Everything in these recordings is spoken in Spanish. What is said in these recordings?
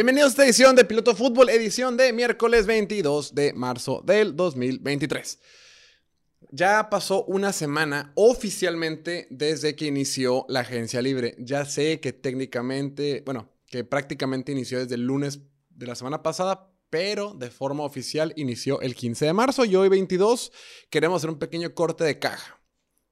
Bienvenidos a esta edición de Piloto Fútbol, edición de miércoles 22 de marzo del 2023. Ya pasó una semana oficialmente desde que inició la agencia libre. Ya sé que técnicamente, bueno, que prácticamente inició desde el lunes de la semana pasada, pero de forma oficial inició el 15 de marzo y hoy 22 queremos hacer un pequeño corte de caja.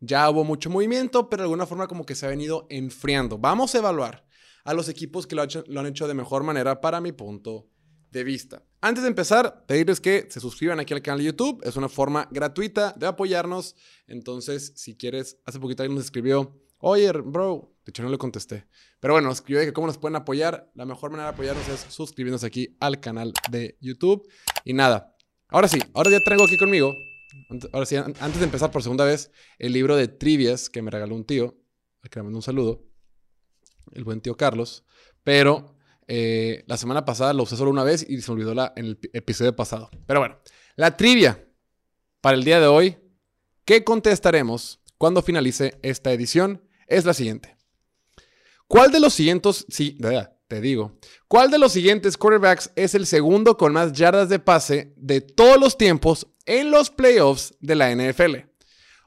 Ya hubo mucho movimiento, pero de alguna forma como que se ha venido enfriando. Vamos a evaluar a los equipos que lo, han hecho de mejor manera para mi punto de vista. Antes de empezar, pedirles que se suscriban aquí al canal de YouTube. Es una forma gratuita de apoyarnos. Entonces, si quieres, hace poquito alguien nos escribió, oye, bro, de hecho no le contesté. Pero bueno, escribió de que cómo nos pueden apoyar. La mejor manera de apoyarnos es suscribiéndose aquí al canal de YouTube. Y nada, ahora sí, ahora ya traigo aquí conmigo, ahora sí, antes de empezar por segunda vez, el libro de trivias que me regaló un tío, al que le mando un saludo el buen tío Carlos, pero eh, la semana pasada lo usé solo una vez y se olvidó la, en el episodio pasado. Pero bueno, la trivia para el día de hoy, ¿qué contestaremos cuando finalice esta edición? Es la siguiente. ¿Cuál de los siguientes, sí, te digo, cuál de los siguientes quarterbacks es el segundo con más yardas de pase de todos los tiempos en los playoffs de la NFL?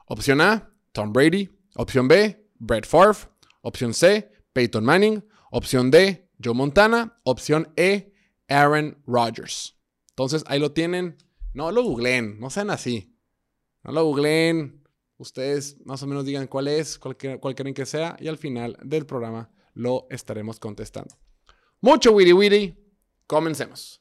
Opción A, Tom Brady. Opción B, Brett Favre. Opción C, Peyton Manning. Opción D, Joe Montana. Opción E, Aaron Rodgers. Entonces ahí lo tienen. No lo googleen, no sean así. No lo googleen. Ustedes más o menos digan cuál es, cuál, quieren que sea. Y al final del programa lo estaremos contestando. Mucho witty witty. Comencemos.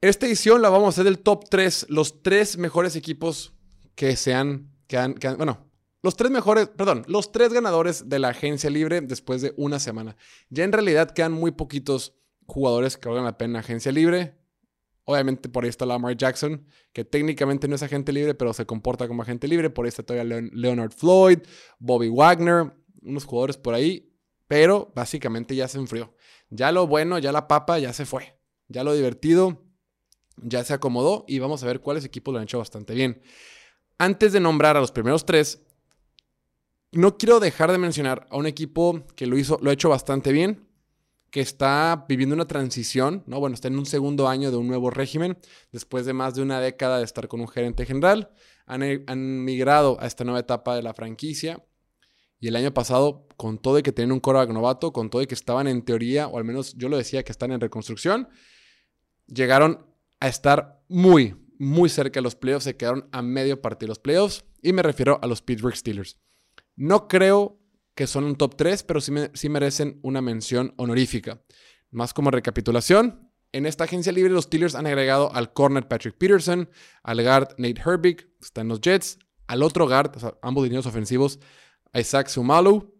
Esta edición la vamos a hacer del top 3, los tres mejores equipos que sean, que han, que han, bueno, los tres mejores, perdón, los tres ganadores de la agencia libre después de una semana. Ya en realidad quedan muy poquitos jugadores que valgan la pena agencia libre. Obviamente por ahí está Lamar Jackson, que técnicamente no es agente libre, pero se comporta como agente libre. Por ahí está todavía Leonard Floyd, Bobby Wagner, unos jugadores por ahí. Pero básicamente ya se enfrió. Ya lo bueno, ya la papa, ya se fue. Ya lo divertido, ya se acomodó y vamos a ver cuáles equipos lo han hecho bastante bien. Antes de nombrar a los primeros tres, no quiero dejar de mencionar a un equipo que lo hizo, lo ha hecho bastante bien, que está viviendo una transición, ¿no? Bueno, está en un segundo año de un nuevo régimen, después de más de una década de estar con un gerente general, han, eh, migrado a esta nueva etapa de la franquicia. Y el año pasado, con todo y que tienen un coreback novato, con todo y que estaban en teoría, o al menos yo lo decía que están en reconstrucción, llegaron a estar muy, muy cerca de los playoffs, se quedaron a medio partido de los playoffs, y me refiero a los Pittsburgh Steelers. No creo que son un top 3, pero sí, merecen una mención honorífica. Más como recapitulación, en esta agencia libre los Steelers han agregado al corner Patrick Peterson, al guard Nate Herbig, que está en los Jets, al otro guard, ambos dineros ofensivos, Isaac Sumalu,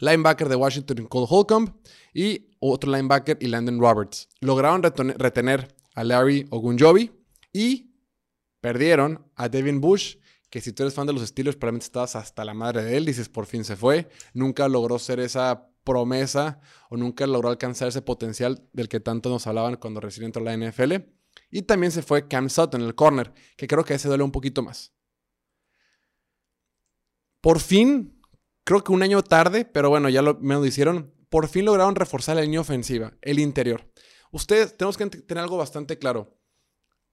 linebacker de Washington Cole Holcomb y otro linebacker y Landon Roberts. Lograron retener a Larry Ogunjobi y perdieron a Devin Bush que si tú eres fan de los estilos, probablemente estabas hasta la madre de él, dices, por fin se fue, nunca logró ser esa promesa o nunca logró alcanzar ese potencial del que tanto nos hablaban cuando recién entró la NFL. Y también se fue Cam Sutton, el corner, que creo que ese duele un poquito más. Por fin, creo que un año tarde, pero bueno, ya lo, me lo hicieron, por fin lograron reforzar la línea ofensiva, el interior. Ustedes tenemos que tener algo bastante claro.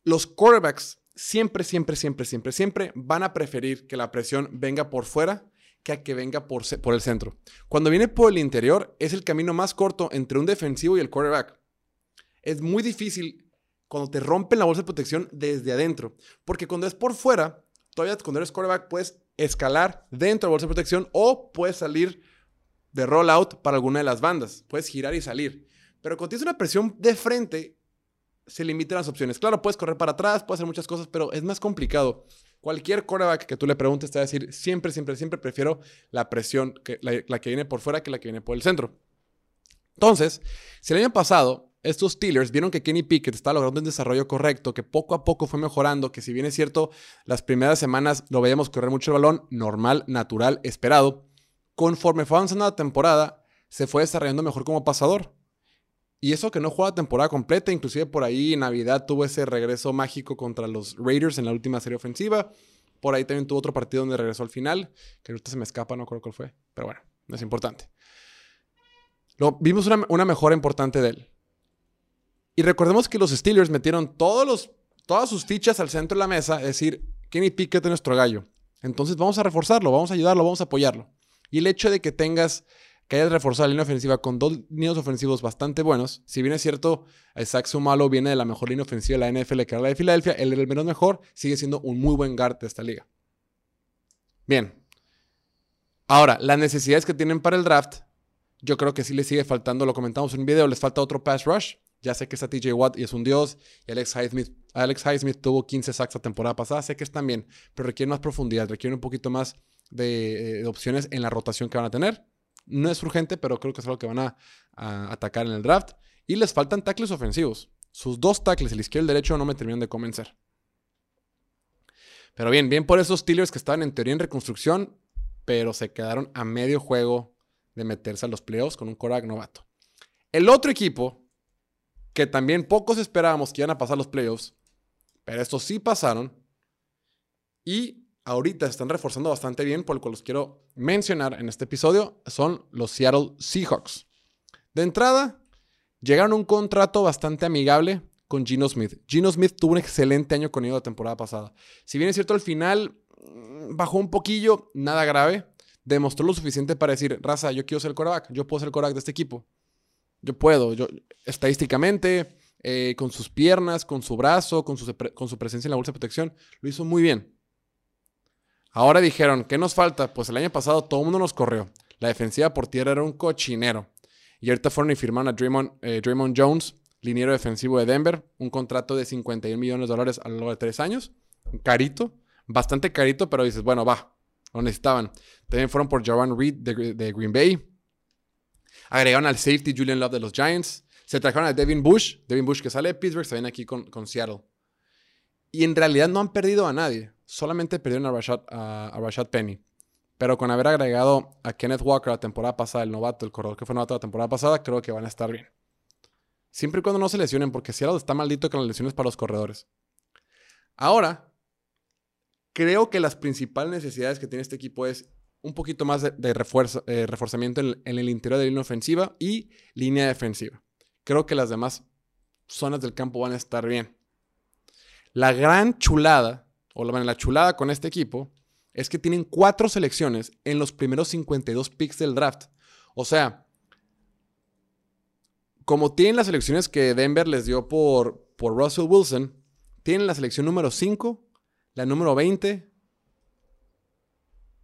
Los quarterbacks siempre, siempre, siempre, siempre, siempre van a preferir que la presión venga por fuera que a que venga por, el centro. Cuando viene por el interior, es el camino más corto entre un defensivo y el quarterback. Es muy difícil cuando te rompen la bolsa de protección desde adentro. Porque cuando es por fuera, todavía cuando eres quarterback puedes escalar dentro de la bolsa de protección o puedes salir de rollout para alguna de las bandas. Puedes girar y salir. Pero cuando tienes una presión de frente, se limitan las opciones. Claro, puedes correr para atrás, puedes hacer muchas cosas, pero es más complicado. Cualquier quarterback que tú le preguntes te va a decir, siempre, siempre, siempre prefiero la presión, que, la, que viene por fuera que la que viene por el centro. Entonces, si el año pasado estos Steelers vieron que Kenny Pickett estaba logrando un desarrollo correcto, que poco a poco fue mejorando, que si bien es cierto, las primeras semanas lo veíamos correr mucho el balón, normal, natural, esperado, conforme fue avanzando la temporada, se fue desarrollando mejor como pasador. Y eso que no juega temporada completa, inclusive por ahí en Navidad tuvo ese regreso mágico contra los Raiders en la última serie ofensiva. Por ahí también tuvo otro partido donde regresó al final, que ahorita se me escapa, no creo cuál fue, pero bueno, no es importante. Vimos una, una mejora importante de él. Y recordemos que los Steelers metieron todos los, todas sus fichas al centro de la mesa, es decir, Kenny Pickett es nuestro gallo. Entonces vamos a reforzarlo, vamos a ayudarlo, vamos a apoyarlo. Y el hecho de que tengas, que hayas reforzado la línea ofensiva con dos niños ofensivos bastante buenos, si bien es cierto, Isaac Sumalo viene de la mejor línea ofensiva de la NFL, que era la de Filadelfia, él era el menos mejor, sigue siendo un muy buen guard de esta liga. Bien. Ahora, las necesidades que tienen para el draft, yo creo que sí les sigue faltando, lo comentamos en un video, les falta otro pass rush. Ya sé que está TJ Watt y es un dios. Y Alex Highsmith, Alex Highsmith tuvo 15 sacks la temporada pasada. Sé que están bien, pero requieren más profundidad, requieren un poquito más de, eh, opciones en la rotación que van a tener. No es urgente, pero creo que es algo que van a, atacar en el draft. Y les faltan tackles ofensivos. Sus dos tackles, el izquierdo y el derecho, no me terminan de convencer. Pero bien, bien por esos Steelers que estaban en teoría en reconstrucción, pero se quedaron a medio juego de meterse a los playoffs con un Korak novato. El otro equipo que también pocos esperábamos que iban a pasar los playoffs, pero estos sí pasaron. Y ahorita están reforzando bastante bien, por lo que los quiero mencionar en este episodio, son los Seattle Seahawks. De entrada, llegaron a un contrato bastante amigable con Gino Smith. Gino Smith tuvo un excelente año con ellos la temporada pasada. Si bien es cierto, al final mm, bajó un poquillo, nada grave. Demostró lo suficiente para decir, raza, yo quiero ser el quarterback, yo puedo ser el quarterback de este equipo. Yo puedo, yo estadísticamente, eh, con sus piernas, con su brazo, con su, con su presencia en la bolsa de protección, lo hizo muy bien. Ahora dijeron, ¿qué nos falta? Pues el año pasado todo el mundo nos corrió. La defensiva por tierra era un cochinero. Y ahorita fueron y firmaron a Draymond, eh, Jones, liniero defensivo de Denver, un contrato de 51 millones de dólares a lo largo de tres años. Carito, bastante carito, pero dices, bueno, va, lo necesitaban. También fueron por Jaron Reed de Green Bay, Agregaron al safety Julian Love de los Giants. Se trajeron a Devin Bush. Devin Bush que sale de Pittsburgh, se viene aquí con, con Seattle. Y en realidad no han perdido a nadie. Solamente perdieron a Rashad, a, Rashad Penny. Pero con haber agregado a Kenneth Walker la temporada pasada, el novato, el corredor que fue novato la temporada pasada, creo que van a estar bien. Siempre y cuando no se lesionen, porque Seattle está maldito con las lesiones para los corredores. Ahora, creo que las principales necesidades que tiene este equipo es un poquito más de, refuerzo, eh, reforzamiento en, el interior de línea ofensiva y línea defensiva. Creo que las demás zonas del campo van a estar bien. La gran chulada, o la, la chulada con este equipo, es que tienen cuatro selecciones en los primeros 52 picks del draft. O sea, como tienen las selecciones que Denver les dio por, por Russell Wilson, tienen la selección número 5, la número 20,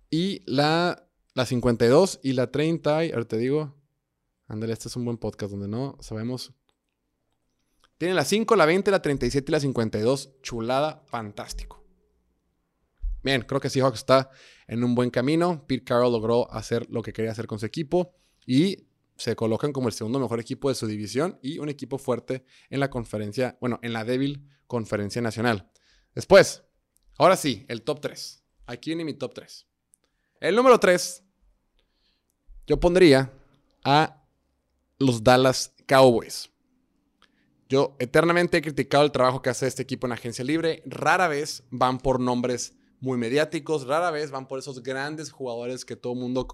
y la, la 52 y la 30, ahora te digo, ándale, este es un buen podcast donde no sabemos. Tienen la 5, la 20, la 37 y la 52. Chulada, fantástico. Bien, creo que Seahawks está en un buen camino. Pete Carroll logró hacer lo que quería hacer con su equipo y se colocan como el segundo mejor equipo de su división y un equipo fuerte en la conferencia, bueno, en la débil conferencia nacional. Después, ahora sí, el top 3. Aquí viene mi top 3. El número 3, yo pondría a los Dallas Cowboys. Yo eternamente he criticado el trabajo que hace este equipo en agencia libre. Rara vez van por nombres muy mediáticos, rara vez van por esos grandes jugadores que todo el mundo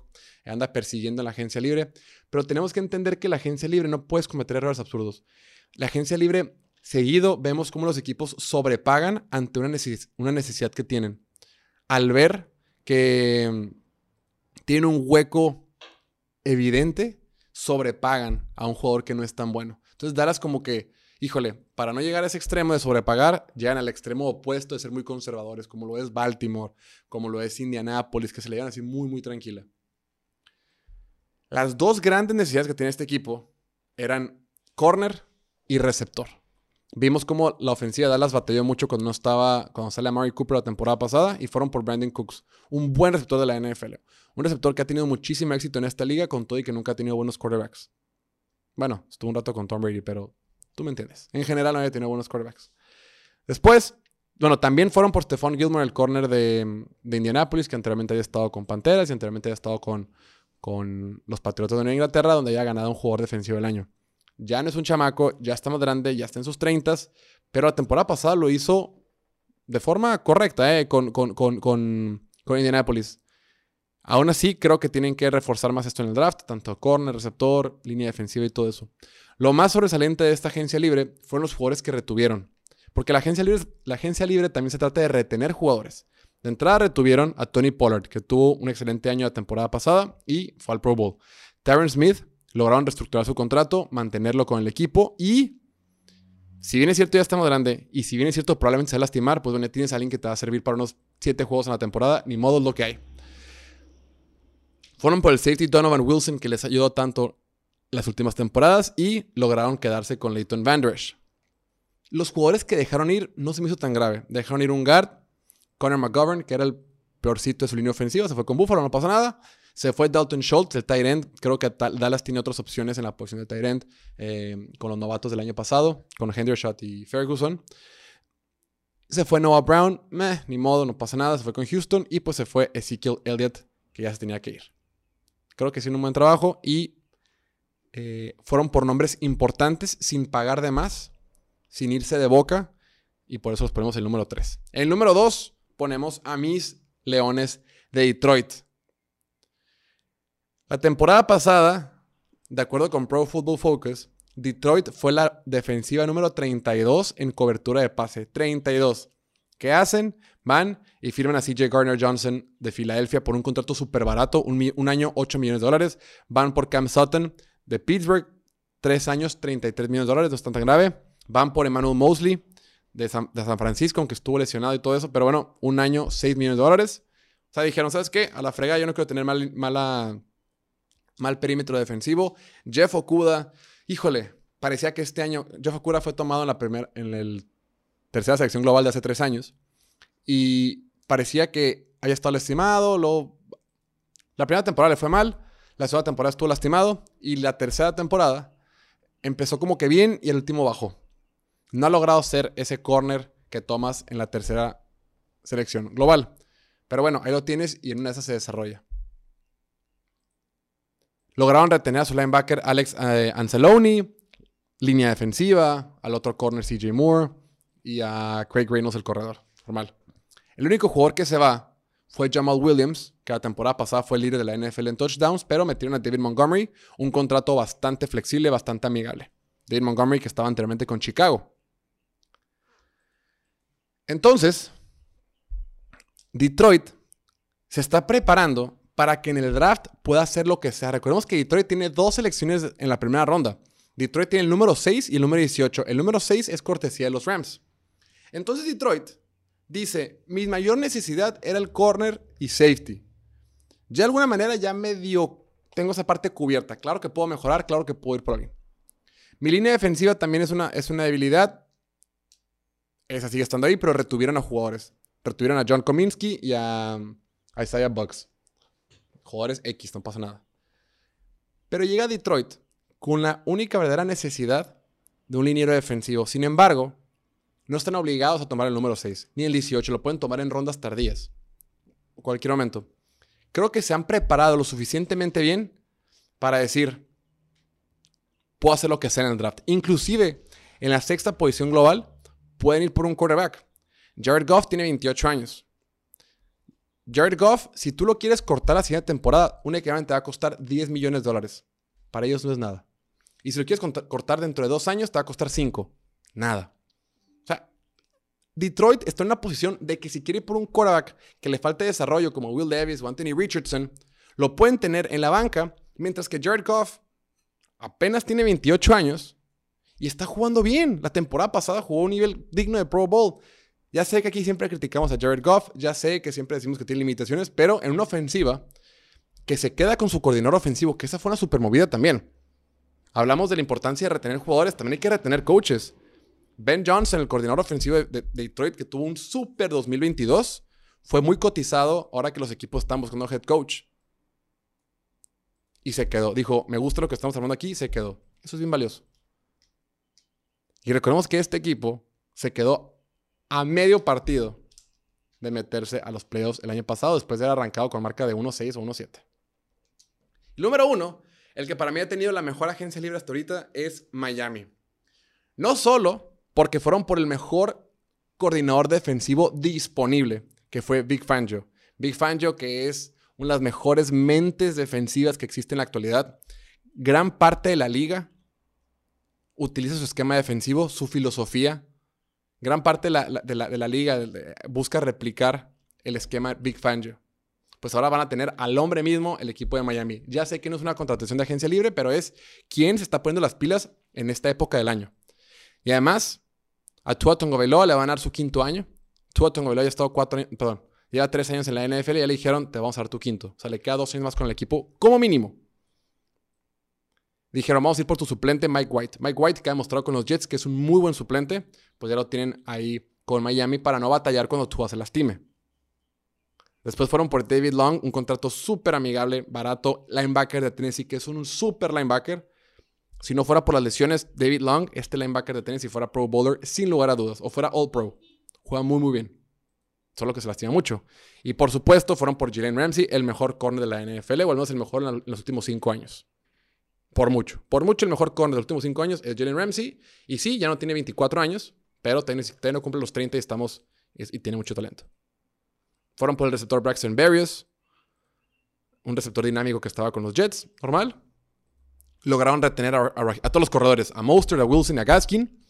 anda persiguiendo en la agencia libre. Pero tenemos que entender que la agencia libre no puedes cometer errores absurdos. La agencia libre, seguido, vemos cómo los equipos sobrepagan ante una, una necesidad que tienen. Al ver que mm, tiene un hueco evidente, sobrepagan a un jugador que no es tan bueno. Entonces, Dallas como que, híjole, para no llegar a ese extremo de sobrepagar, llegan al extremo opuesto de ser muy conservadores, como lo es Baltimore, como lo es Indianapolis, que se le llevan así muy, muy tranquila. Las dos grandes necesidades que tiene este equipo eran corner y receptor. Vimos cómo la ofensiva de Dallas batalló mucho cuando no estaba, cuando sale a Murray Cooper la temporada pasada y fueron por Brandon Cooks, un buen receptor de la NFL. Un receptor que ha tenido muchísimo éxito en esta liga con todo y que nunca ha tenido buenos quarterbacks. Bueno, estuvo un rato con Tom Brady, pero tú me entiendes. En general no había tenido buenos quarterbacks. Después, bueno, también fueron por Stephon Gilmore, el corner de, Indianapolis, que anteriormente había estado con Panteras y anteriormente había estado con, con los Patriotas de Nueva Inglaterra, donde había ganado un jugador defensivo del año. Ya no es un chamaco, ya está más grande, ya está en sus 30, pero la temporada pasada lo hizo de forma correcta, eh, con, con, con, con, Indianapolis. Aún así, creo que tienen que reforzar más esto en el draft, tanto corner, receptor, línea defensiva y todo eso. Lo más sobresaliente de esta agencia libre fueron los jugadores que retuvieron. Porque la agencia libre, la agencia libre también se trata de retener jugadores. De entrada retuvieron a Tony Pollard, que tuvo un excelente año la temporada pasada y fue al Pro Bowl. Tyron Smith lograron reestructurar su contrato, mantenerlo con el equipo y si bien es cierto ya estamos grande y si bien es cierto probablemente se va a lastimar, pues bueno, tienes a alguien que te va a servir para unos 7 juegos en la temporada, ni modo es lo que hay. Fueron por el safety Donovan Wilson que les ayudó tanto las últimas temporadas y lograron quedarse con Leighton Vandresh. Los jugadores que dejaron ir no se me hizo tan grave. Dejaron ir un guard, Connor McGovern, que era el peorcito de su línea ofensiva, se fue con Buffalo, no pasa nada. Se fue Dalton Schultz, el tight end. Creo que Dallas tiene otras opciones en la posición de tight end eh, con los novatos del año pasado, con Hendershot y Ferguson. Se fue Noah Brown, meh, ni modo, no pasa nada. Se fue con Houston y pues se fue Ezekiel Elliott, que ya se tenía que ir. Creo que hicieron un buen trabajo y eh, fueron por nombres importantes sin pagar de más, sin irse de boca. Y por eso los ponemos el número 3. El número 2 ponemos a mis Leones de Detroit. La temporada pasada, de acuerdo con Pro Football Focus, Detroit fue la defensiva número 32 en cobertura de pase. 32. ¿Qué hacen? Van y firman a CJ Gardner Johnson de Filadelfia por un contrato súper barato, un, año 8 millones de dólares. Van por Cam Sutton de Pittsburgh, 3 años 33 millones de dólares, no es tan grave. Van por Emmanuel Mosley de San, Francisco, aunque estuvo lesionado y todo eso, pero bueno, un año 6 millones de dólares. O sea, dijeron, ¿sabes qué? A la frega yo no quiero tener mal, mala mal perímetro defensivo. Jeff Okuda, híjole, parecía que este año Jeff Okuda fue tomado en la primera, en la tercera selección global de hace tres años y parecía que haya estado lastimado. La primera temporada le fue mal, la segunda temporada estuvo lastimado y la tercera temporada empezó como que bien y el último bajó. No ha logrado ser ese corner que tomas en la tercera selección global. Pero bueno, ahí lo tienes y en una de esas se desarrolla. Lograron retener a su linebacker Alex eh, Anceloni, línea defensiva, al otro corner CJ Moore y a Craig Reynolds, el corredor. Formal. El único jugador que se va fue Jamal Williams, que la temporada pasada fue el líder de la NFL en touchdowns, pero metieron a David Montgomery, un contrato bastante flexible, bastante amigable. David Montgomery que estaba anteriormente con Chicago. Entonces, Detroit se está preparando para que en el draft pueda hacer lo que sea. Recordemos que Detroit tiene dos selecciones en la primera ronda. Detroit tiene el número 6 y el número 18. El número 6 es cortesía de los Rams. Entonces Detroit dice, mi mayor necesidad era el corner y safety. Ya de alguna manera ya medio tengo esa parte cubierta. Claro que puedo mejorar, claro que puedo ir por ahí. Mi línea defensiva también es una, es una debilidad. Esa sigue estando ahí, pero retuvieron a jugadores. Retuvieron a John Kominski y a, a Isaiah Bucks jugadores X, no pasa nada. Pero llega a Detroit con la única verdadera necesidad de un liniero defensivo. Sin embargo, no están obligados a tomar el número 6, ni el 18, lo pueden tomar en rondas tardías, cualquier momento. Creo que se han preparado lo suficientemente bien para decir, puedo hacer lo que sea en el draft. Inclusive, en la sexta posición global, pueden ir por un quarterback. Jared Goff tiene 28 años. Jared Goff, si tú lo quieres cortar la siguiente temporada, únicamente te va a costar 10 millones de dólares. Para ellos no es nada. Y si lo quieres cortar dentro de dos años, te va a costar 5. Nada. Detroit está en una posición de que si quiere ir por un quarterback que le falte desarrollo, como Will Davis o Anthony Richardson, lo pueden tener en la banca, mientras que Jared Goff apenas tiene 28 años y está jugando bien. La temporada pasada jugó a un nivel digno de Pro Bowl. Ya sé que aquí siempre criticamos a Jared Goff, ya sé que siempre decimos que tiene limitaciones, pero en una ofensiva que se queda con su coordinador ofensivo, que esa fue una super movida también. Hablamos de la importancia de retener jugadores, también hay que retener coaches. Ben Johnson, el coordinador ofensivo de, Detroit, que tuvo un super 2022, fue muy cotizado ahora que los equipos están buscando head coach. Y se quedó. Dijo, me gusta lo que estamos hablando aquí, y se quedó. Eso es bien valioso. Y recordemos que este equipo se quedó a medio partido de meterse a los playoffs el año pasado, después de haber arrancado con marca de 1-6 o 1-7. Número uno, el que para mí ha tenido la mejor agencia libre hasta ahorita es Miami. No solo porque fueron por el mejor coordinador defensivo disponible, que fue Big Fangio. Big Fangio, que es una de las mejores mentes defensivas que existe en la actualidad. Gran parte de la liga utiliza su esquema defensivo, su filosofía. Gran parte de la, liga busca replicar el esquema Big Fangio. Pues ahora van a tener al hombre mismo el equipo de Miami. Ya sé que no es una contratación de agencia libre, pero es quien se está poniendo las pilas en esta época del año. Y además, a Tua Tongoveloa le van a dar su quinto año. Tua Tongoveloa ya ha estado cuatro años, perdón, lleva tres años en la NFL y ya le dijeron, te vamos a dar tu quinto. O sea, le queda dos años más con el equipo, como mínimo. Dijeron, vamos a ir por tu suplente Mike White. Mike White, que ha demostrado con los Jets que es un muy buen suplente, pues ya lo tienen ahí con Miami para no batallar cuando Tua se lastime. Después fueron por David Long, un contrato súper amigable, barato, linebacker de Tennessee, que es un súper linebacker. Si no fuera por las lesiones, David Long, este linebacker de Tennessee, fuera Pro Bowler sin lugar a dudas, o fuera All Pro. Juega muy, muy bien. Solo que se lastima mucho. Y por supuesto, fueron por Jalen Ramsey, el mejor corner de la NFL, o al menos el mejor en los últimos cinco años. Por mucho. Por mucho, el mejor corner de los últimos cinco años es Jalen Ramsey. Y sí, ya no tiene 24 años, pero todavía no cumple los 30 y, estamos, y tiene mucho talento. Fueron por el receptor Braxton Berrios, un receptor dinámico que estaba con los Jets, normal. Lograron retener a, todos los corredores, a Monster, a Wilson y a Gaskin.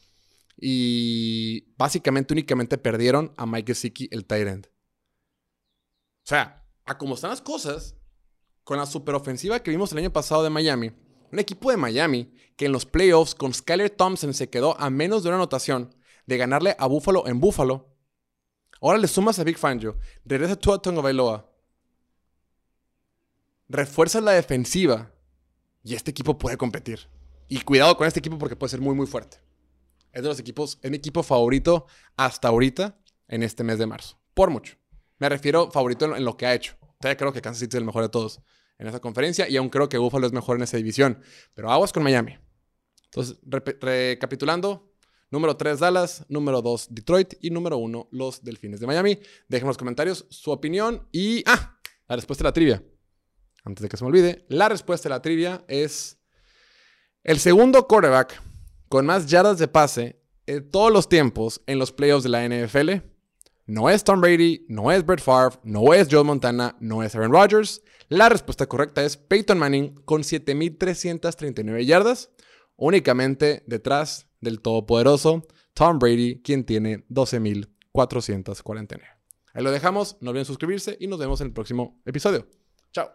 Y básicamente únicamente perdieron a Mike Gesicki, el tight end. O sea, a como están las cosas, con la superofensiva que vimos el año pasado de Miami, un equipo de Miami que en los playoffs con Skyler Thompson se quedó a menos de una anotación de ganarle a Buffalo en Buffalo. Ahora le sumas a Big Fangio, regresa tú a Tonga Bailoa, refuerzas la defensiva y este equipo puede competir. Y cuidado con este equipo porque puede ser muy, muy fuerte. Es de los equipos, es mi equipo favorito hasta ahorita en este mes de marzo. Por mucho. Me refiero favorito en, lo que ha hecho. Todavía creo que Kansas City es el mejor de todos en esa conferencia y aún creo que Buffalo es mejor en esa división. Pero aguas con Miami. Entonces, recapitulando, número 3 Dallas, número 2 Detroit y número 1 los Delfines de Miami. Dejen en los comentarios su opinión y... Ah, la respuesta de la trivia. Antes de que se me olvide, la respuesta de la trivia es el segundo quarterback con más yardas de pase en todos los tiempos en los playoffs de la NFL. No es Tom Brady, no es Brett Favre, no es Joe Montana, no es Aaron Rodgers. La respuesta correcta es Peyton Manning con 7.339 yardas, únicamente detrás del todopoderoso Tom Brady, quien tiene 12.449. Ahí lo dejamos, no olviden suscribirse y nos vemos en el próximo episodio. Chao.